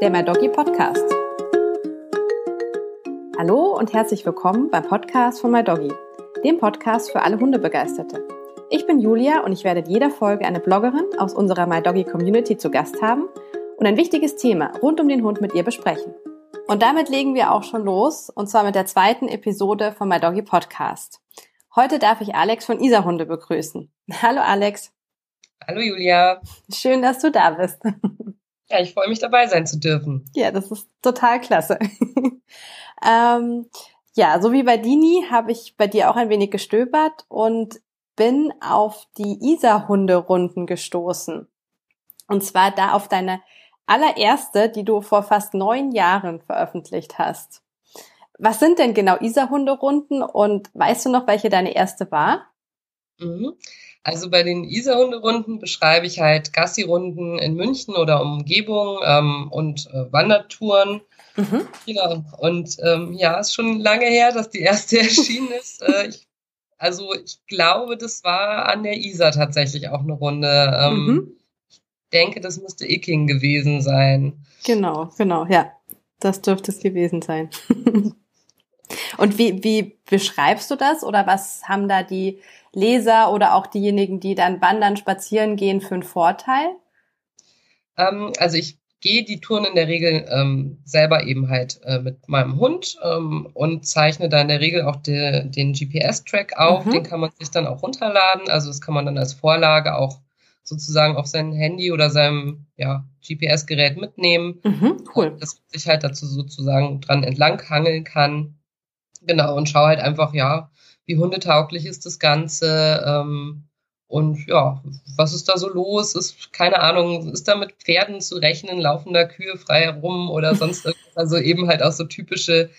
der My Doggy Podcast. Hallo und herzlich willkommen beim Podcast von My Doggy, dem Podcast für alle Hundebegeisterte. Ich bin Julia und ich werde in jeder Folge eine Bloggerin aus unserer My Doggy Community zu Gast haben und ein wichtiges Thema rund um den Hund mit ihr besprechen. Und damit legen wir auch schon los, und zwar mit der zweiten Episode von My Doggy Podcast. Heute darf ich Alex von Isa Hunde begrüßen. Hallo Alex. Hallo Julia. Schön, dass du da bist. Ja, ich freue mich dabei sein zu dürfen. Ja, das ist total klasse. ähm, ja, so wie bei Dini habe ich bei dir auch ein wenig gestöbert und bin auf die Isa-Hunde-Runden gestoßen. Und zwar da auf deine allererste, die du vor fast neun Jahren veröffentlicht hast. Was sind denn genau Isa-Hunde-Runden und weißt du noch, welche deine erste war? Mhm. Also bei den Isar-Hunderunden beschreibe ich halt Gassi-Runden in München oder Umgebung ähm, und äh, Wandertouren. Mhm. Genau. Und ähm, ja, ist schon lange her, dass die erste erschienen ist. Äh, ich, also ich glaube, das war an der Isar tatsächlich auch eine Runde. Ähm, mhm. Ich denke, das müsste Icking gewesen sein. Genau, genau, ja. Das dürfte es gewesen sein. Und wie, wie beschreibst du das oder was haben da die Leser oder auch diejenigen, die dann wandern, spazieren gehen, für einen Vorteil? Ähm, also ich gehe die Touren in der Regel ähm, selber eben halt äh, mit meinem Hund ähm, und zeichne da in der Regel auch de, den GPS-Track auf. Mhm. Den kann man sich dann auch runterladen. Also das kann man dann als Vorlage auch sozusagen auf sein Handy oder seinem ja, GPS-Gerät mitnehmen. Mhm, cool. Dass man sich halt dazu sozusagen dran entlanghangeln kann. Genau, und schau halt einfach, ja, wie hundetauglich ist das Ganze ähm, und ja, was ist da so los? Ist, keine Ahnung, ist da mit Pferden zu rechnen, laufen da Kühe frei herum oder sonst irgendwas? Also eben halt auch so typische,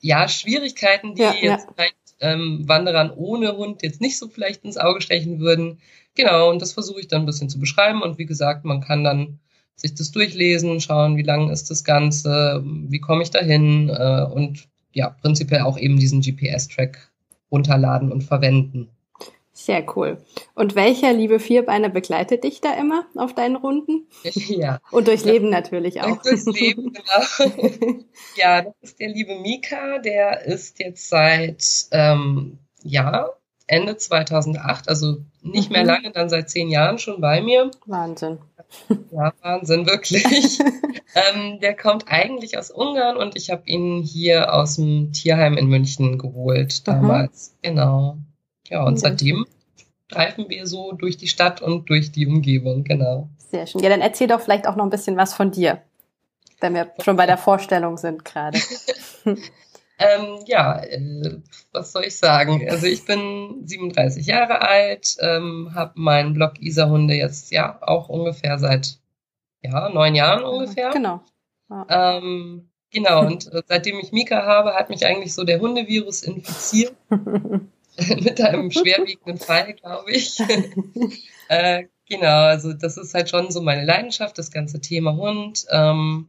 ja, Schwierigkeiten, die ja, jetzt ja. vielleicht ähm, Wanderern ohne Hund jetzt nicht so vielleicht ins Auge stechen würden. Genau, und das versuche ich dann ein bisschen zu beschreiben. Und wie gesagt, man kann dann sich das durchlesen, schauen, wie lang ist das Ganze, wie komme ich dahin äh, und ja, prinzipiell auch eben diesen GPS-Track runterladen und verwenden. Sehr cool. Und welcher liebe Vierbeiner begleitet dich da immer auf deinen Runden? Ja. Und durchs Leben natürlich auch. Durchs Leben, genau. ja, das ist der liebe Mika, der ist jetzt seit, ähm, ja, Ende 2008, also nicht mhm. mehr lange, dann seit zehn Jahren schon bei mir. Wahnsinn. Ja, Wahnsinn, wirklich. ähm, der kommt eigentlich aus Ungarn und ich habe ihn hier aus dem Tierheim in München geholt damals. Mhm. Genau. Ja, und seitdem streifen wir so durch die Stadt und durch die Umgebung, genau. Sehr schön. Ja, dann erzähl doch vielleicht auch noch ein bisschen was von dir, wenn wir schon bei der Vorstellung sind gerade. Ähm, ja, äh, was soll ich sagen? Also ich bin 37 Jahre alt, ähm, habe meinen Blog Isa-Hunde jetzt ja auch ungefähr seit ja, neun Jahren ungefähr. Genau. Ja. Ähm, genau, und äh, seitdem ich Mika habe, hat mich eigentlich so der Hundevirus infiziert. Mit einem schwerwiegenden Fall, glaube ich. äh, genau, also das ist halt schon so meine Leidenschaft, das ganze Thema Hund. Ähm,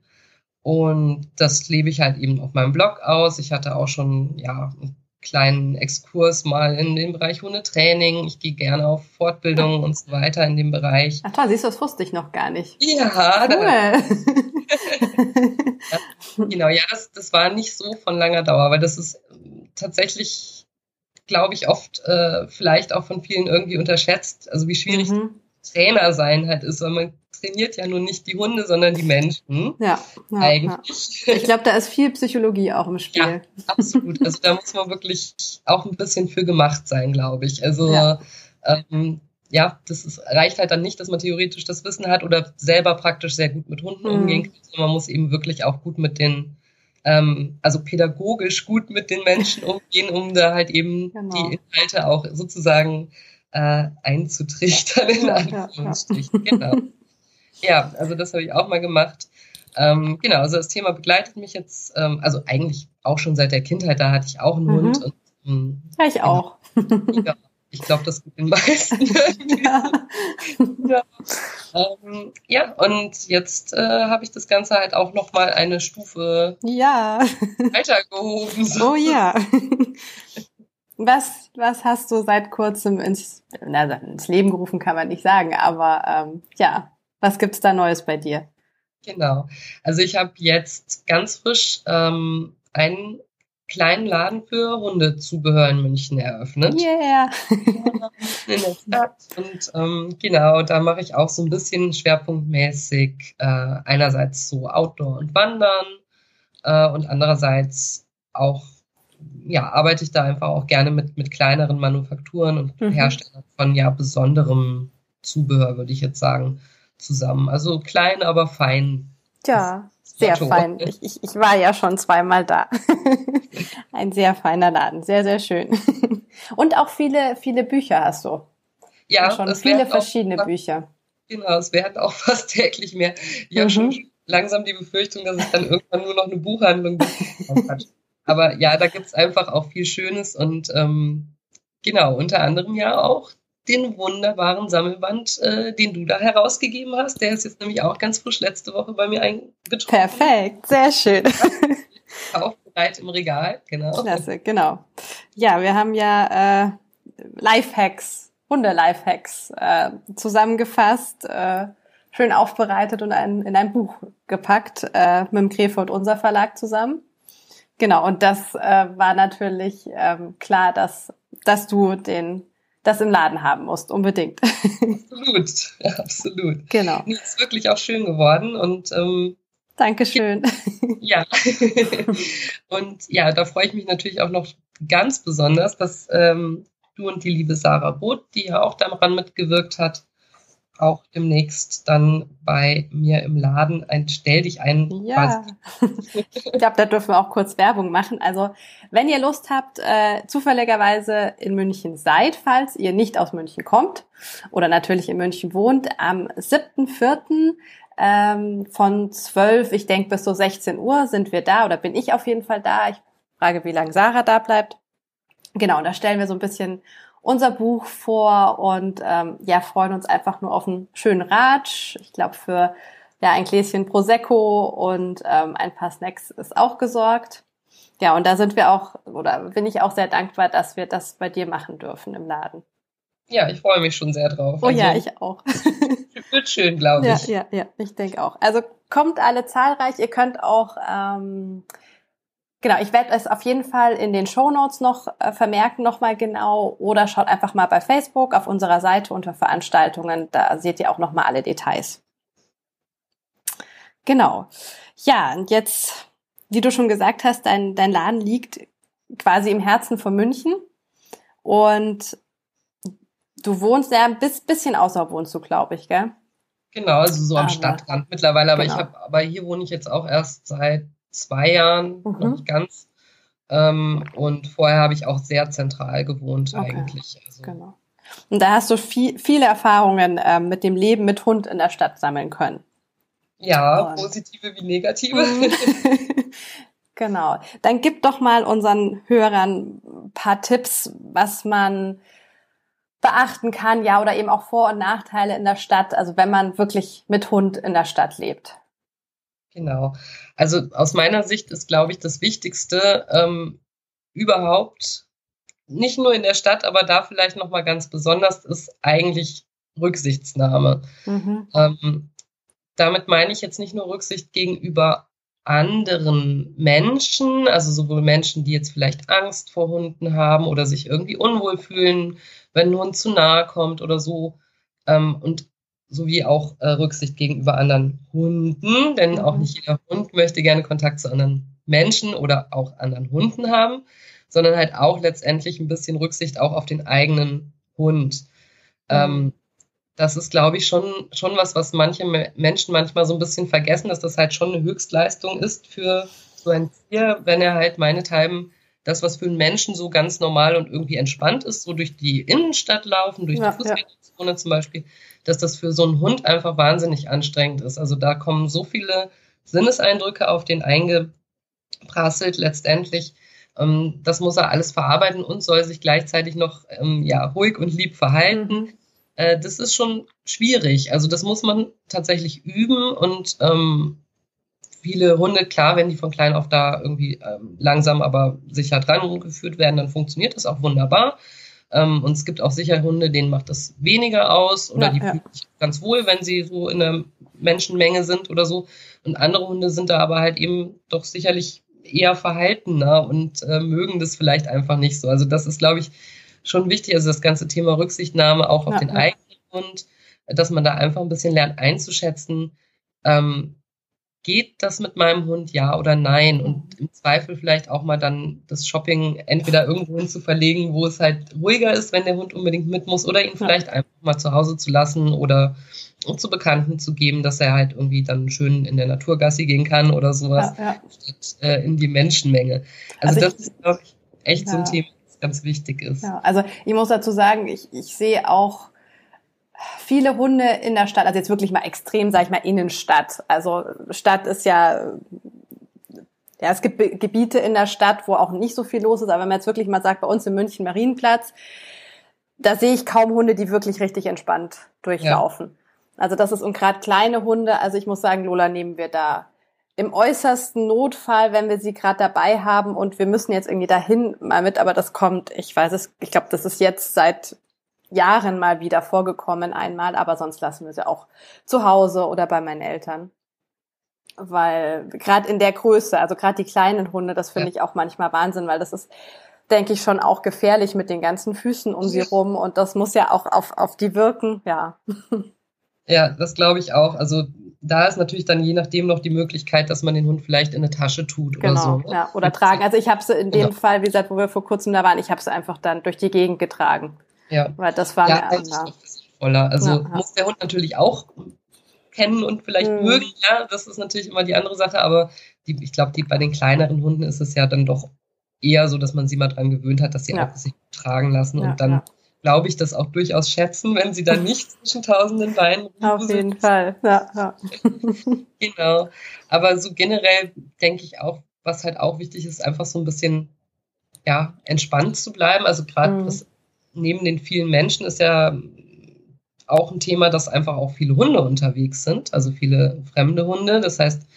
und das lebe ich halt eben auf meinem Blog aus. Ich hatte auch schon, ja, einen kleinen Exkurs mal in den Bereich Hundetraining. Ich gehe gerne auf Fortbildungen und so weiter in dem Bereich. Ach toll, siehst du, das wusste ich noch gar nicht. Ja, cool. genau, ja, das, das war nicht so von langer Dauer, weil das ist tatsächlich, glaube ich, oft äh, vielleicht auch von vielen irgendwie unterschätzt, also wie schwierig mhm. Trainer sein halt ist, weil man trainiert ja nun nicht die Hunde, sondern die Menschen. Ja, ja eigentlich. Ja. Ich glaube, da ist viel Psychologie auch im Spiel. Ja, absolut. Also da muss man wirklich auch ein bisschen für gemacht sein, glaube ich. Also ja. Ähm, ja, das ist, reicht halt dann nicht, dass man theoretisch das Wissen hat oder selber praktisch sehr gut mit Hunden mhm. umgehen kann, sondern man muss eben wirklich auch gut mit den, ähm, also pädagogisch gut mit den Menschen umgehen, um da halt eben genau. die Inhalte auch sozusagen äh, einzutrichtern in Anführungsstrichen. Ja, ja. Genau. Ja, also das habe ich auch mal gemacht. Ähm, genau, also das Thema begleitet mich jetzt, ähm, also eigentlich auch schon seit der Kindheit, da hatte ich auch einen mhm. Hund. Und, ähm, ja, ich auch. Ja, ich glaube, das geht den meisten. ja. ja. Ähm, ja, und jetzt äh, habe ich das Ganze halt auch nochmal eine Stufe ja. weitergehoben. So. Oh ja. Was, was hast du seit kurzem ins, na, ins Leben gerufen, kann man nicht sagen, aber ähm, ja, was gibt's da Neues bei dir? Genau. Also ich habe jetzt ganz frisch ähm, einen kleinen Laden für Hundezubehör in München eröffnet. Yeah. in der Stadt. Und ähm, genau, da mache ich auch so ein bisschen schwerpunktmäßig äh, einerseits so Outdoor und Wandern äh, und andererseits auch ja, arbeite ich da einfach auch gerne mit, mit kleineren Manufakturen und mhm. Herstellern von ja besonderem Zubehör, würde ich jetzt sagen, zusammen. Also klein, aber fein. Ja, sehr fein. Ich, ich, ich war ja schon zweimal da. Ein sehr feiner Laden, sehr, sehr schön. Und auch viele, viele Bücher hast du. Ja, schon viele verschiedene fast, Bücher. Genau, es werden auch fast täglich mehr. Ich mhm. habe schon langsam die Befürchtung, dass es dann irgendwann nur noch eine Buchhandlung gibt. Aber ja, da gibt's einfach auch viel Schönes und ähm, genau, unter anderem ja auch den wunderbaren Sammelband, äh, den du da herausgegeben hast. Der ist jetzt nämlich auch ganz frisch letzte Woche bei mir eingetroffen. Perfekt, sehr schön. Auch bereit im Regal, genau. Klasse, genau. Ja, wir haben ja äh, Lifehacks, Hunde-Lifehacks äh, zusammengefasst, äh, schön aufbereitet und ein, in ein Buch gepackt äh, mit dem Krefeld Unser Verlag zusammen. Genau, und das äh, war natürlich ähm, klar, dass, dass du den das im Laden haben musst, unbedingt. Absolut, ja, absolut. Genau. Nee, ist wirklich auch schön geworden und ähm, Dankeschön. Ja. und ja, da freue ich mich natürlich auch noch ganz besonders, dass ähm, du und die liebe Sarah Roth, die ja auch daran mitgewirkt hat, auch demnächst dann bei mir im Laden ein Stell dich ein. Ja, ich glaube, da dürfen wir auch kurz Werbung machen. Also wenn ihr Lust habt, äh, zufälligerweise in München seid, falls ihr nicht aus München kommt oder natürlich in München wohnt, am 7.4. Ähm, von 12, ich denke bis so 16 Uhr sind wir da oder bin ich auf jeden Fall da. Ich frage, wie lange Sarah da bleibt. Genau, da stellen wir so ein bisschen unser Buch vor und ähm, ja, freuen uns einfach nur auf einen schönen Ratsch. Ich glaube, für ja, ein Gläschen Prosecco und ähm, ein paar Snacks ist auch gesorgt. Ja, und da sind wir auch, oder bin ich auch sehr dankbar, dass wir das bei dir machen dürfen im Laden. Ja, ich freue mich schon sehr drauf. Oh also, ja, ich auch. wird schön, glaube ich. Ja, ja, ja, ich denke auch. Also kommt alle zahlreich. Ihr könnt auch ähm, Genau, ich werde es auf jeden Fall in den Show Notes noch äh, vermerken, nochmal genau. Oder schaut einfach mal bei Facebook auf unserer Seite unter Veranstaltungen. Da seht ihr auch nochmal alle Details. Genau. Ja, und jetzt, wie du schon gesagt hast, dein, dein Laden liegt quasi im Herzen von München. Und du wohnst ja ein bisschen außer wohnst du, glaube ich, gell? Genau, also so am aber, Stadtrand mittlerweile. Aber genau. ich habe, aber hier wohne ich jetzt auch erst seit zwei Jahren, mhm. noch nicht ganz. Ähm, und vorher habe ich auch sehr zentral gewohnt okay. eigentlich. Also. Genau. Und da hast du viel, viele Erfahrungen äh, mit dem Leben mit Hund in der Stadt sammeln können. Ja, und. positive wie negative. Mhm. genau. Dann gib doch mal unseren Hörern ein paar Tipps, was man beachten kann, ja, oder eben auch Vor- und Nachteile in der Stadt, also wenn man wirklich mit Hund in der Stadt lebt. Genau. Also aus meiner Sicht ist, glaube ich, das Wichtigste ähm, überhaupt, nicht nur in der Stadt, aber da vielleicht nochmal ganz besonders, ist eigentlich Rücksichtsnahme. Mhm. Ähm, damit meine ich jetzt nicht nur Rücksicht gegenüber anderen Menschen, also sowohl Menschen, die jetzt vielleicht Angst vor Hunden haben oder sich irgendwie unwohl fühlen, wenn ein Hund zu nahe kommt oder so. Ähm, und sowie auch äh, Rücksicht gegenüber anderen Hunden, denn mhm. auch nicht jeder Hund möchte gerne Kontakt zu anderen Menschen oder auch anderen Hunden haben, sondern halt auch letztendlich ein bisschen Rücksicht auch auf den eigenen Hund. Mhm. Ähm, das ist, glaube ich, schon, schon was, was manche Menschen manchmal so ein bisschen vergessen, dass das halt schon eine Höchstleistung ist für so ein Tier, wenn er halt meinethalben das, was für einen Menschen so ganz normal und irgendwie entspannt ist, so durch die Innenstadt laufen, durch ja, die Fußgängerzone ja. zum Beispiel, dass das für so einen Hund einfach wahnsinnig anstrengend ist. Also da kommen so viele Sinneseindrücke auf den eingeprasselt letztendlich. Ähm, das muss er alles verarbeiten und soll sich gleichzeitig noch ähm, ja, ruhig und lieb verhalten. Mhm. Äh, das ist schon schwierig. Also das muss man tatsächlich üben und ähm, viele Hunde, klar, wenn die von klein auf da irgendwie ähm, langsam, aber sicher dran geführt werden, dann funktioniert das auch wunderbar. Ähm, und es gibt auch sicher Hunde, denen macht das weniger aus oder ja, die ja. fühlen sich ganz wohl, wenn sie so in einer Menschenmenge sind oder so. Und andere Hunde sind da aber halt eben doch sicherlich eher verhaltener und äh, mögen das vielleicht einfach nicht so. Also das ist, glaube ich, schon wichtig. Also das ganze Thema Rücksichtnahme auch auf ja, den eigenen Hund, dass man da einfach ein bisschen lernt einzuschätzen, ähm, geht das mit meinem Hund ja oder nein? Und im Zweifel vielleicht auch mal dann das Shopping entweder irgendwo hin zu verlegen, wo es halt ruhiger ist, wenn der Hund unbedingt mit muss, oder ihn vielleicht einfach mal zu Hause zu lassen oder zu Bekannten zu geben, dass er halt irgendwie dann schön in der Naturgassi gehen kann oder sowas, ja, ja. statt äh, in die Menschenmenge. Also, also das ist, glaube ich, echt ja. so ein Thema, das ganz wichtig ist. Also ich muss dazu sagen, ich, ich sehe auch viele Hunde in der Stadt, also jetzt wirklich mal extrem, sag ich mal, Innenstadt. Also Stadt ist ja, ja, es gibt Gebiete in der Stadt, wo auch nicht so viel los ist, aber wenn man jetzt wirklich mal sagt, bei uns im München Marienplatz, da sehe ich kaum Hunde, die wirklich richtig entspannt durchlaufen. Ja. Also das ist, und gerade kleine Hunde, also ich muss sagen, Lola nehmen wir da im äußersten Notfall, wenn wir sie gerade dabei haben und wir müssen jetzt irgendwie dahin mal mit, aber das kommt, ich weiß es, ich glaube, das ist jetzt seit Jahren mal wieder vorgekommen einmal, aber sonst lassen wir sie auch zu Hause oder bei meinen Eltern. Weil gerade in der Größe, also gerade die kleinen Hunde, das finde ja. ich auch manchmal Wahnsinn, weil das ist, denke ich, schon auch gefährlich mit den ganzen Füßen um sie rum und das muss ja auch auf, auf die wirken, ja. Ja, das glaube ich auch. Also da ist natürlich dann je nachdem noch die Möglichkeit, dass man den Hund vielleicht in eine Tasche tut genau, oder so. Ne? Ja, oder tragen. Also ich habe sie in dem genau. Fall, wie gesagt, wo wir vor kurzem da waren, ich habe sie einfach dann durch die Gegend getragen. Ja. Weil das war ja, mir ja. voller. Also ja, muss der Hund natürlich auch kennen und vielleicht mhm. mögen, ja, das ist natürlich immer die andere Sache, aber die, ich glaube, die, bei den kleineren Hunden ist es ja dann doch eher so, dass man sie mal dran gewöhnt hat, dass sie ja. auch sich tragen lassen und dann glaube ich das auch durchaus schätzen, wenn sie dann nicht zwischen tausenden Beinen Auf jeden Fall, ja, ja. genau. Aber so generell denke ich auch, was halt auch wichtig ist, einfach so ein bisschen ja, entspannt zu bleiben. Also gerade mhm neben den vielen Menschen ist ja auch ein Thema, dass einfach auch viele Hunde unterwegs sind, also viele fremde Hunde. Das heißt,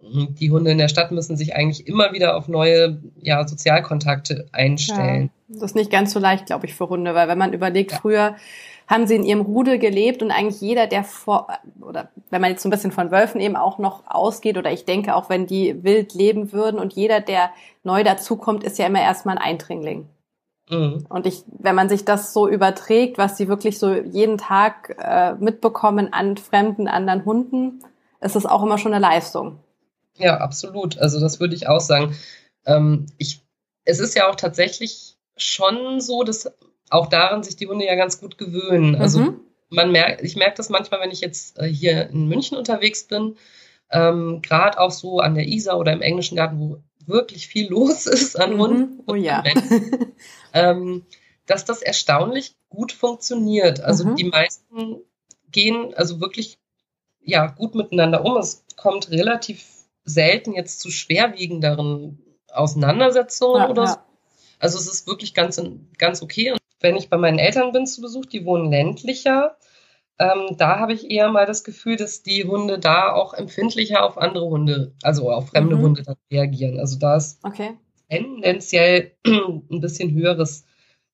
die Hunde in der Stadt müssen sich eigentlich immer wieder auf neue ja, Sozialkontakte einstellen. Ja, das ist nicht ganz so leicht, glaube ich, für Hunde, weil wenn man überlegt, ja. früher haben sie in ihrem Rudel gelebt und eigentlich jeder, der vor, oder wenn man jetzt so ein bisschen von Wölfen eben auch noch ausgeht, oder ich denke auch, wenn die wild leben würden und jeder, der neu dazukommt, ist ja immer erstmal ein Eindringling. Mhm. Und ich, wenn man sich das so überträgt, was sie wirklich so jeden Tag äh, mitbekommen an fremden anderen Hunden, ist es auch immer schon eine Leistung. Ja, absolut. Also das würde ich auch sagen. Ähm, ich, es ist ja auch tatsächlich schon so, dass auch daran sich die Hunde ja ganz gut gewöhnen. Also mhm. man merkt, ich merke das manchmal, wenn ich jetzt äh, hier in München unterwegs bin, ähm, gerade auch so an der Isar oder im englischen Garten, wo wirklich viel los ist an mhm. Hunden. Oh ja. ähm, dass das erstaunlich gut funktioniert. Also mhm. die meisten gehen also wirklich ja gut miteinander um. Es kommt relativ selten jetzt zu schwerwiegenderen Auseinandersetzungen ja, oder so. Also es ist wirklich ganz, ganz okay. Und wenn ich bei meinen Eltern bin zu Besuch, die wohnen ländlicher, ähm, da habe ich eher mal das Gefühl, dass die Hunde da auch empfindlicher auf andere Hunde, also auf fremde mhm. Hunde dann reagieren. Also da ist okay. tendenziell ein bisschen höheres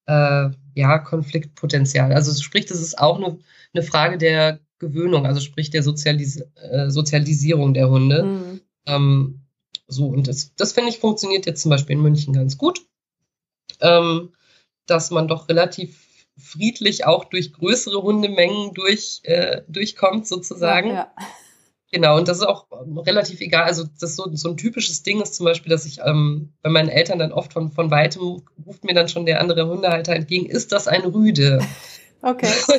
äh, ja, Konfliktpotenzial. Also sprich, das ist auch eine, eine Frage der Gewöhnung, also sprich der Sozialis äh, Sozialisierung der Hunde. Mhm. Ähm, so, und das, das finde ich funktioniert jetzt zum Beispiel in München ganz gut. Ähm, dass man doch relativ friedlich auch durch größere Hundemengen durch, äh, durchkommt, sozusagen. Ja, ja. Genau, und das ist auch relativ egal. Also, das so, so ein typisches Ding ist zum Beispiel, dass ich ähm, bei meinen Eltern dann oft von, von weitem ruft mir dann schon der andere Hundehalter entgegen, ist das ein Rüde? Okay.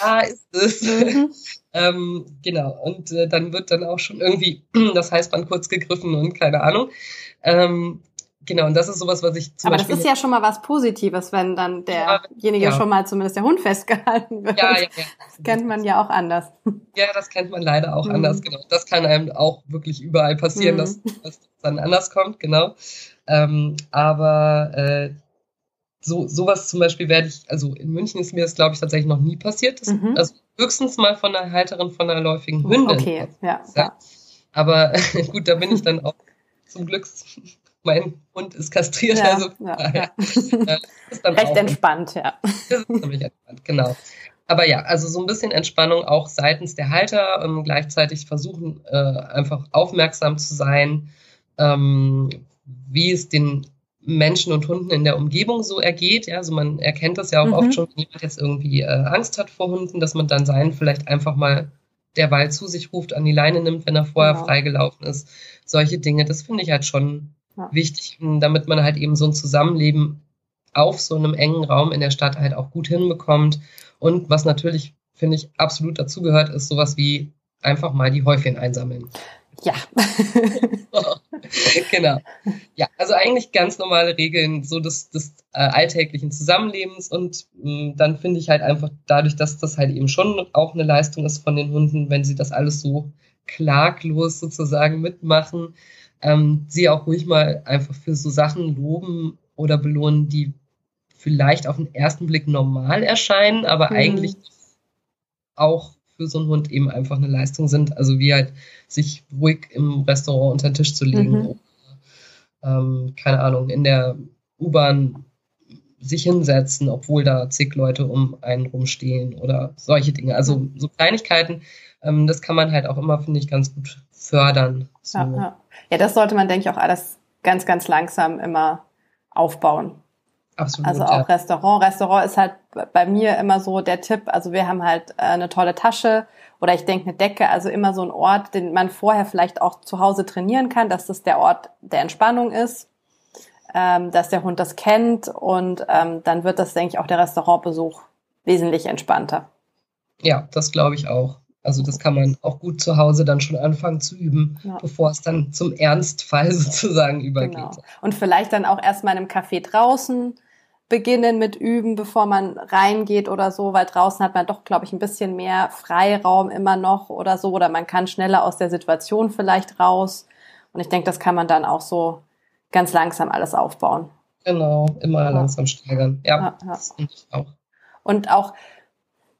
ja, ist es. Mhm. ähm, genau, und äh, dann wird dann auch schon irgendwie das Heißband kurz gegriffen und keine Ahnung. Ähm, Genau, und das ist sowas, was ich zum Aber Beispiel das ist ja schon mal was Positives, wenn dann derjenige ja. schon mal zumindest der Hund festgehalten wird. Ja, ja, ja. Das kennt man ja auch anders. Ja, das kennt man leider auch mhm. anders, genau. Das kann einem auch wirklich überall passieren, mhm. dass, dass das dann anders kommt, genau. Ähm, aber äh, so sowas zum Beispiel werde ich, also in München ist mir das, glaube ich, tatsächlich noch nie passiert. Das, mhm. Also höchstens mal von einer Halterin von einer läufigen Hündin. Okay, ja. ja. Aber gut, da bin ich dann auch zum Glück mein Hund ist kastriert. Ja, also, ja, ja. Äh, Recht entspannt, ja. Das ist nämlich entspannt, genau. Aber ja, also so ein bisschen Entspannung auch seitens der Halter, ähm, gleichzeitig versuchen, äh, einfach aufmerksam zu sein, ähm, wie es den Menschen und Hunden in der Umgebung so ergeht. Ja, also man erkennt das ja auch mhm. oft schon, wenn jemand jetzt irgendwie äh, Angst hat vor Hunden, dass man dann seinen vielleicht einfach mal derweil zu sich ruft, an die Leine nimmt, wenn er vorher genau. freigelaufen ist. Solche Dinge, das finde ich halt schon ja. wichtig, damit man halt eben so ein Zusammenleben auf so einem engen Raum in der Stadt halt auch gut hinbekommt. Und was natürlich, finde ich, absolut dazugehört, ist sowas wie einfach mal die Häufchen einsammeln. Ja. genau. Ja, also eigentlich ganz normale Regeln so des, des äh, alltäglichen Zusammenlebens und mh, dann finde ich halt einfach dadurch, dass das halt eben schon auch eine Leistung ist von den Hunden, wenn sie das alles so klaglos sozusagen mitmachen, ähm, sie auch ruhig mal einfach für so Sachen loben oder belohnen, die vielleicht auf den ersten Blick normal erscheinen, aber mhm. eigentlich auch für so einen Hund eben einfach eine Leistung sind. Also wie halt sich ruhig im Restaurant unter den Tisch zu legen. Mhm. Oder, ähm, keine Ahnung, in der U-Bahn sich hinsetzen, obwohl da zig Leute um einen rumstehen oder solche Dinge. Also so Kleinigkeiten, ähm, das kann man halt auch immer, finde ich, ganz gut fördern. So. Ja, ja. Ja, das sollte man, denke ich, auch alles ganz, ganz langsam immer aufbauen. Absolut. Also auch ja. Restaurant. Restaurant ist halt bei mir immer so der Tipp. Also wir haben halt äh, eine tolle Tasche oder ich denke eine Decke, also immer so ein Ort, den man vorher vielleicht auch zu Hause trainieren kann, dass das der Ort der Entspannung ist, ähm, dass der Hund das kennt und ähm, dann wird das, denke ich, auch der Restaurantbesuch wesentlich entspannter. Ja, das glaube ich auch. Also das kann man auch gut zu Hause dann schon anfangen zu üben, ja. bevor es dann zum Ernstfall sozusagen übergeht. Genau. Und vielleicht dann auch erstmal in einem Café draußen beginnen mit Üben, bevor man reingeht oder so, weil draußen hat man doch, glaube ich, ein bisschen mehr Freiraum immer noch oder so, oder man kann schneller aus der Situation vielleicht raus. Und ich denke, das kann man dann auch so ganz langsam alles aufbauen. Genau, immer ja. langsam steigern. Ja, ja, ja. das finde ich auch. Und auch,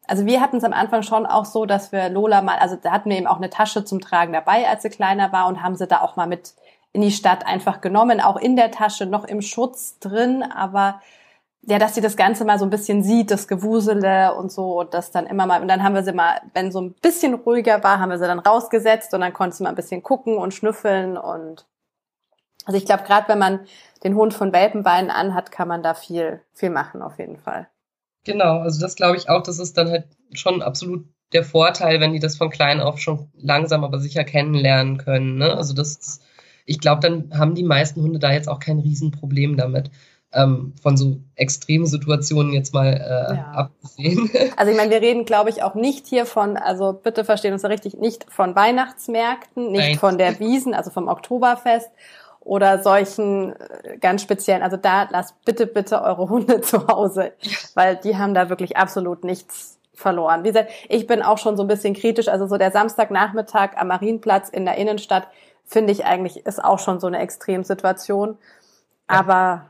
also wir hatten es am Anfang schon auch so, dass wir Lola mal, also da hatten wir eben auch eine Tasche zum Tragen dabei, als sie kleiner war und haben sie da auch mal mit in die Stadt einfach genommen, auch in der Tasche, noch im Schutz drin, aber ja, dass sie das Ganze mal so ein bisschen sieht, das Gewusele und so, und das dann immer mal, und dann haben wir sie mal, wenn so ein bisschen ruhiger war, haben wir sie dann rausgesetzt und dann konnte sie mal ein bisschen gucken und schnüffeln und also ich glaube, gerade wenn man den Hund von Welpenbeinen anhat, kann man da viel, viel machen auf jeden Fall. Genau, also das glaube ich auch, das ist dann halt schon absolut der Vorteil, wenn die das von klein auf schon langsam aber sicher kennenlernen können. Ne? Also das ist, ich glaube, dann haben die meisten Hunde da jetzt auch kein Riesenproblem damit ähm, von so extremen Situationen jetzt mal äh, ja. abgesehen. Also ich meine, wir reden, glaube ich, auch nicht hier von, also bitte verstehen uns da richtig, nicht von Weihnachtsmärkten, nicht Nein. von der Wiesen, also vom Oktoberfest oder solchen äh, ganz speziellen, also da lasst bitte, bitte eure Hunde zu Hause, weil die haben da wirklich absolut nichts verloren. Wie gesagt, ich bin auch schon so ein bisschen kritisch, also so der Samstagnachmittag am Marienplatz in der Innenstadt finde ich eigentlich ist auch schon so eine Extremsituation. Aber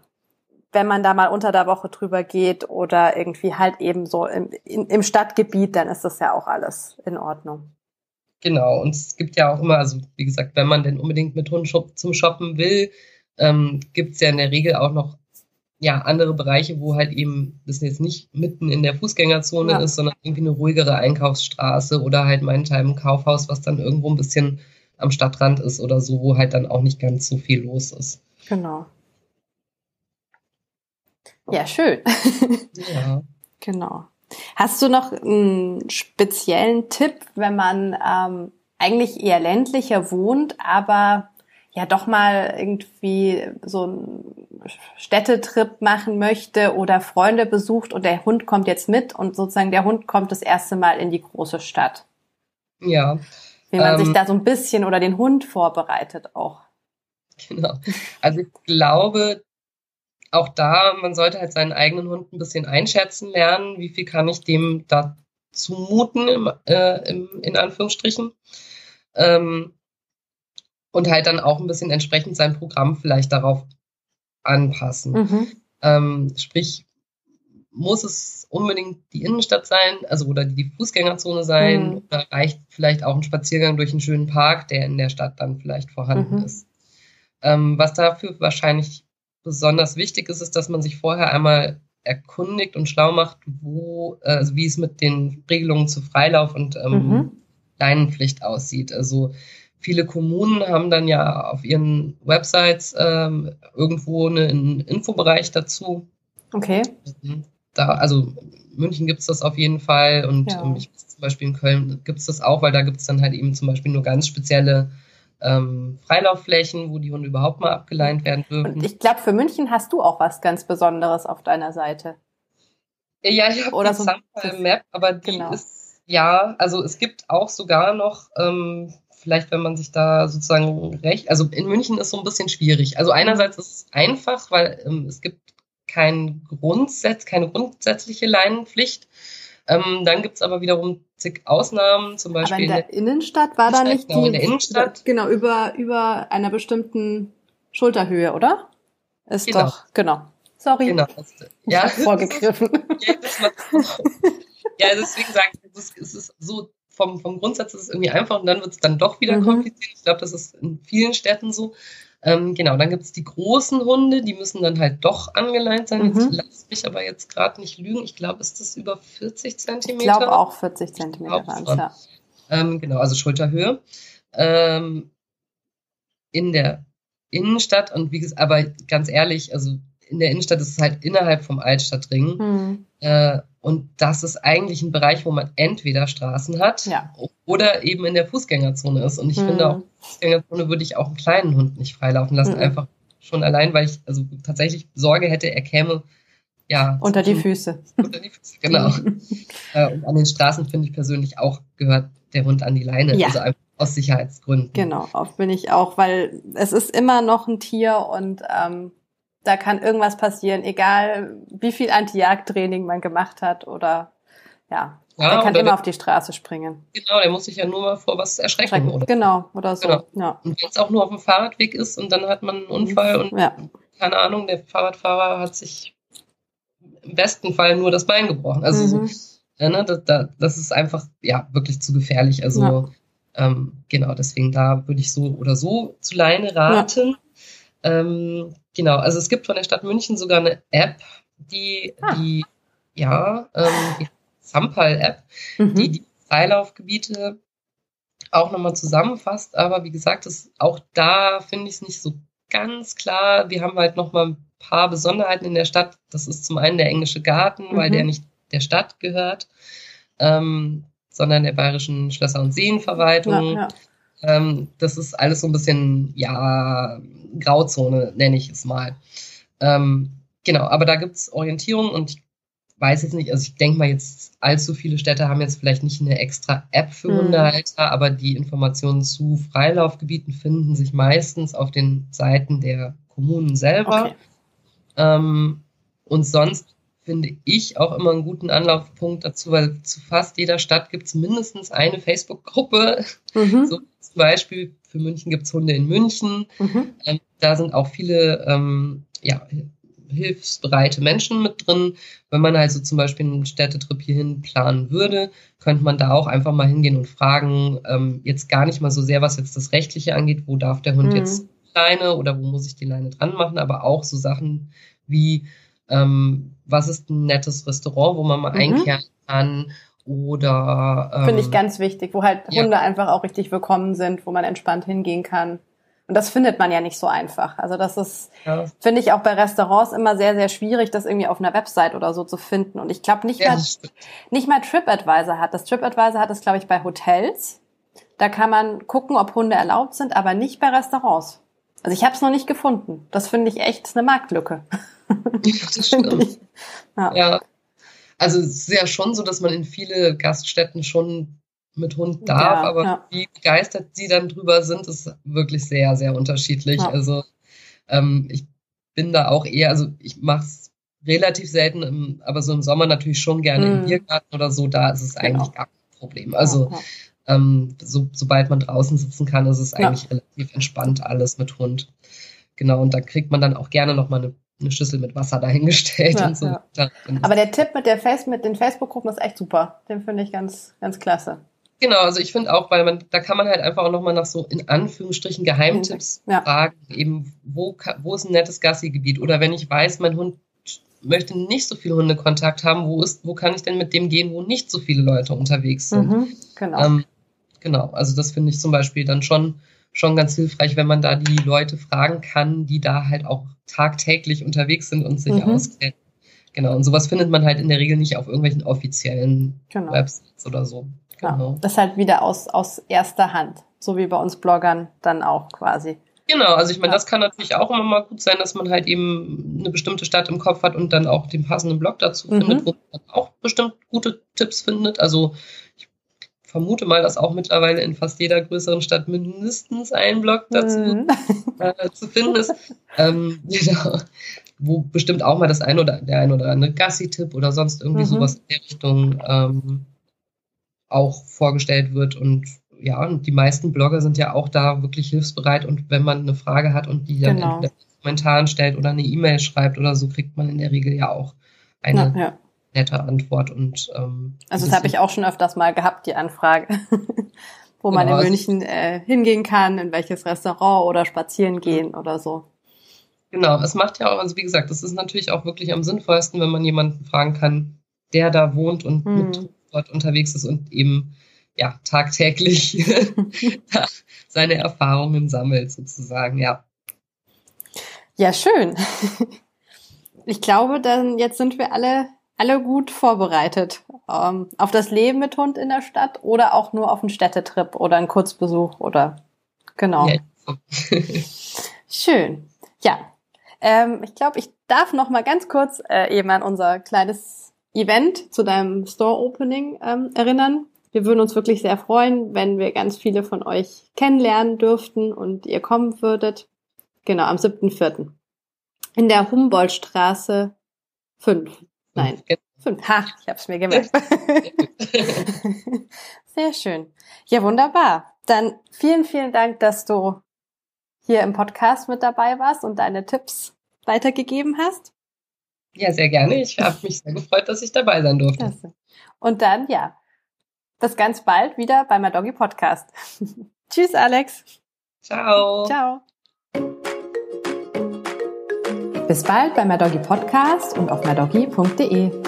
wenn man da mal unter der Woche drüber geht oder irgendwie halt eben so im, im Stadtgebiet, dann ist das ja auch alles in Ordnung. Genau, und es gibt ja auch immer, also wie gesagt, wenn man denn unbedingt mit Hund zum Shoppen will, ähm, gibt es ja in der Regel auch noch ja, andere Bereiche, wo halt eben das jetzt nicht mitten in der Fußgängerzone ja. ist, sondern irgendwie eine ruhigere Einkaufsstraße oder halt meinethalben ein Kaufhaus, was dann irgendwo ein bisschen am Stadtrand ist oder so, wo halt dann auch nicht ganz so viel los ist. Genau. Ja, schön. Ja. genau. Hast du noch einen speziellen Tipp, wenn man ähm, eigentlich eher ländlicher wohnt, aber ja doch mal irgendwie so einen Städtetrip machen möchte oder Freunde besucht und der Hund kommt jetzt mit und sozusagen der Hund kommt das erste Mal in die große Stadt? Ja. Wie man ähm, sich da so ein bisschen oder den Hund vorbereitet auch. Genau. Also ich glaube, auch da, man sollte halt seinen eigenen Hund ein bisschen einschätzen lernen, wie viel kann ich dem da zumuten, im, äh, im, in Anführungsstrichen. Ähm, und halt dann auch ein bisschen entsprechend sein Programm vielleicht darauf anpassen. Mhm. Ähm, sprich, muss es unbedingt die Innenstadt sein, also oder die Fußgängerzone sein, mhm. oder reicht vielleicht auch ein Spaziergang durch einen schönen Park, der in der Stadt dann vielleicht vorhanden mhm. ist. Ähm, was dafür wahrscheinlich besonders wichtig ist, ist, dass man sich vorher einmal erkundigt und schlau macht, wo, also wie es mit den Regelungen zu Freilauf und ähm, mhm. Leinenpflicht aussieht. Also viele Kommunen haben dann ja auf ihren Websites ähm, irgendwo einen Infobereich dazu. Okay. Da, also München gibt es das auf jeden Fall und ja. ich, zum Beispiel in Köln gibt es das auch, weil da gibt es dann halt eben zum Beispiel nur ganz spezielle ähm, Freilaufflächen, wo die Hunde überhaupt mal abgeleint werden dürfen. Und ich glaube, für München hast du auch was ganz Besonderes auf deiner Seite. Ja, ich habe die so Map, aber die genau. ist, ja, also es gibt auch sogar noch, ähm, vielleicht wenn man sich da sozusagen recht, also in München ist so ein bisschen schwierig. Also einerseits ist es einfach, weil ähm, es gibt kein Grundsatz, keine grundsätzliche Leinenpflicht. Ähm, dann gibt's aber wiederum zig Ausnahmen, zum Beispiel. Aber in der, in der Innenstadt war da nicht genau, die. In der Innenstadt. Genau, über, über einer bestimmten Schulterhöhe, oder? Ist genau. doch, genau. Sorry. Genau. Ja. Vorgegriffen. ja, ja, deswegen sage ich, es ist so, vom, vom Grundsatz ist es irgendwie einfach und dann wird es dann doch wieder mhm. kompliziert. Ich glaube, das ist in vielen Städten so. Ähm, genau, dann gibt es die großen Hunde, die müssen dann halt doch angeleint sein. Mhm. Jetzt lass mich aber jetzt gerade nicht lügen. Ich glaube, ist das über 40 Zentimeter? Ich glaube auch 40 Zentimeter waren es, ja. Ähm, genau, also Schulterhöhe. Ähm, in der Innenstadt und wie gesagt, aber ganz ehrlich, also in der Innenstadt ist es halt innerhalb vom Altstadtring. Mhm. Äh, und das ist eigentlich ein Bereich, wo man entweder Straßen hat ja. oder eben in der Fußgängerzone ist. Und ich mhm. finde, auch in der Fußgängerzone würde ich auch einen kleinen Hund nicht freilaufen lassen. Mhm. Einfach schon allein, weil ich also tatsächlich Sorge hätte, er käme ja. Unter die Füße. Unter die Füße, genau. äh, und an den Straßen finde ich persönlich auch gehört der Hund an die Leine. Ja. Also einfach aus Sicherheitsgründen. Genau, oft bin ich auch, weil es ist immer noch ein Tier und ähm, da kann irgendwas passieren, egal wie viel Anti-Jagd-Training man gemacht hat oder ja, ja der kann immer der, auf die Straße springen. Genau, der muss sich ja nur mal vor was erschrecken. Schrecken. Oder? Genau, oder so. Genau. Ja. Und wenn es auch nur auf dem Fahrradweg ist und dann hat man einen Unfall und ja. keine Ahnung, der Fahrradfahrer hat sich im besten Fall nur das Bein gebrochen. Also mhm. so, ja, ne, das, das, ist einfach ja wirklich zu gefährlich. Also ähm, genau, deswegen da würde ich so oder so zu Leine raten. Ähm, Genau, also es gibt von der Stadt München sogar eine App, die, ah. die ja, ähm, die Sampal-App, mhm. die die Freilaufgebiete auch nochmal zusammenfasst. Aber wie gesagt, ist, auch da finde ich es nicht so ganz klar. Wir haben halt nochmal ein paar Besonderheiten in der Stadt. Das ist zum einen der englische Garten, mhm. weil der nicht der Stadt gehört, ähm, sondern der Bayerischen Schlösser- und Seenverwaltung. Ja, ja. Ähm, das ist alles so ein bisschen, ja, Grauzone, nenne ich es mal. Ähm, genau, aber da gibt's Orientierung und ich weiß jetzt nicht, also ich denke mal jetzt, allzu viele Städte haben jetzt vielleicht nicht eine extra App für mhm. Hundehalter, aber die Informationen zu Freilaufgebieten finden sich meistens auf den Seiten der Kommunen selber. Okay. Ähm, und sonst finde ich auch immer einen guten Anlaufpunkt dazu, weil zu fast jeder Stadt gibt's mindestens eine Facebook-Gruppe, mhm. so zum Beispiel für München gibt's Hunde in München. Mhm. Ähm, da sind auch viele ähm, ja, hilfsbereite Menschen mit drin. Wenn man also zum Beispiel einen Städtetrip hierhin planen würde, könnte man da auch einfach mal hingehen und fragen, ähm, jetzt gar nicht mal so sehr, was jetzt das Rechtliche angeht, wo darf der Hund mhm. jetzt Leine oder wo muss ich die Leine dran machen, aber auch so Sachen wie, ähm, was ist ein nettes Restaurant, wo man mal mhm. einkehren kann oder ähm, finde ich ganz wichtig, wo halt Hunde ja. einfach auch richtig willkommen sind, wo man entspannt hingehen kann. Und das findet man ja nicht so einfach. Also das ist, ja. finde ich auch bei Restaurants immer sehr, sehr schwierig, das irgendwie auf einer Website oder so zu finden. Und ich glaube nicht ja, mal, nicht mal TripAdvisor hat das. TripAdvisor hat das, glaube ich, bei Hotels. Da kann man gucken, ob Hunde erlaubt sind, aber nicht bei Restaurants. Also ich habe es noch nicht gefunden. Das finde ich echt eine Marktlücke. Das stimmt. Ja. ja. Also es ist ja schon so, dass man in viele Gaststätten schon mit Hund darf, ja, aber ja. wie begeistert sie dann drüber sind, ist wirklich sehr, sehr unterschiedlich. Ja. Also ähm, ich bin da auch eher, also ich mache es relativ selten, im, aber so im Sommer natürlich schon gerne mhm. im Biergarten oder so, da ist es genau. eigentlich gar kein Problem. Also ähm, so, sobald man draußen sitzen kann, ist es eigentlich relativ entspannt alles mit Hund. Genau, und da kriegt man dann auch gerne nochmal eine eine Schüssel mit Wasser dahingestellt ja, und so. Ja. Aber der Tipp mit der Face, mit den Facebook-Gruppen ist echt super. Den finde ich ganz, ganz klasse. Genau, also ich finde auch, weil man, da kann man halt einfach auch nochmal nach so in Anführungsstrichen Geheimtipps ja. fragen, eben, wo, wo ist ein nettes Gassi-Gebiet? Oder wenn ich weiß, mein Hund möchte nicht so viel Hundekontakt haben, wo ist, wo kann ich denn mit dem gehen, wo nicht so viele Leute unterwegs sind? Mhm, genau. Ähm, genau, also das finde ich zum Beispiel dann schon, schon ganz hilfreich, wenn man da die Leute fragen kann, die da halt auch tagtäglich unterwegs sind und sich mhm. auskennen. Genau, und sowas findet man halt in der Regel nicht auf irgendwelchen offiziellen genau. Websites oder so. Genau. Ja, das halt wieder aus, aus erster Hand, so wie bei uns Bloggern dann auch quasi. Genau, also ich meine, ja. das kann natürlich auch immer mal gut sein, dass man halt eben eine bestimmte Stadt im Kopf hat und dann auch den passenden Blog dazu mhm. findet, wo man auch bestimmt gute Tipps findet. Also vermute mal, dass auch mittlerweile in fast jeder größeren Stadt mindestens ein Blog dazu mhm. äh, zu finden ist. ähm, genau. Wo bestimmt auch mal das ein oder der ein oder andere Gassi-Tipp oder sonst irgendwie mhm. sowas in der Richtung ähm, auch vorgestellt wird und ja, und die meisten Blogger sind ja auch da wirklich hilfsbereit und wenn man eine Frage hat und die dann genau. in Kommentaren stellt oder eine E-Mail schreibt oder so, kriegt man in der Regel ja auch eine ja, ja. Nette Antwort und ähm, also das habe ich auch schon öfters mal gehabt, die Anfrage, wo genau, man in also München äh, hingehen kann, in welches Restaurant oder spazieren gehen oder so. Genau, es macht ja auch, also wie gesagt, das ist natürlich auch wirklich am sinnvollsten, wenn man jemanden fragen kann, der da wohnt und hm. mit dort unterwegs ist und eben ja tagtäglich seine Erfahrungen sammelt sozusagen, ja. Ja, schön. Ich glaube, dann jetzt sind wir alle alle gut vorbereitet ähm, auf das Leben mit Hund in der Stadt oder auch nur auf einen Städtetrip oder einen Kurzbesuch oder genau. Ja. Schön. Ja, ähm, ich glaube, ich darf noch mal ganz kurz äh, eben an unser kleines Event zu deinem Store Opening ähm, erinnern. Wir würden uns wirklich sehr freuen, wenn wir ganz viele von euch kennenlernen dürften und ihr kommen würdet. Genau, am 7.4. In der Humboldtstraße 5. Nein, 5. Ha, ich habe es mir gemerkt. sehr schön. Ja, wunderbar. Dann vielen, vielen Dank, dass du hier im Podcast mit dabei warst und deine Tipps weitergegeben hast. Ja, sehr gerne. Ich habe mich sehr gefreut, dass ich dabei sein durfte. Klasse. Und dann, ja, bis ganz bald wieder bei My Doggy Podcast. Tschüss, Alex. Ciao. Ciao. Bis bald bei My Doggy Podcast und auf mydoggy.de.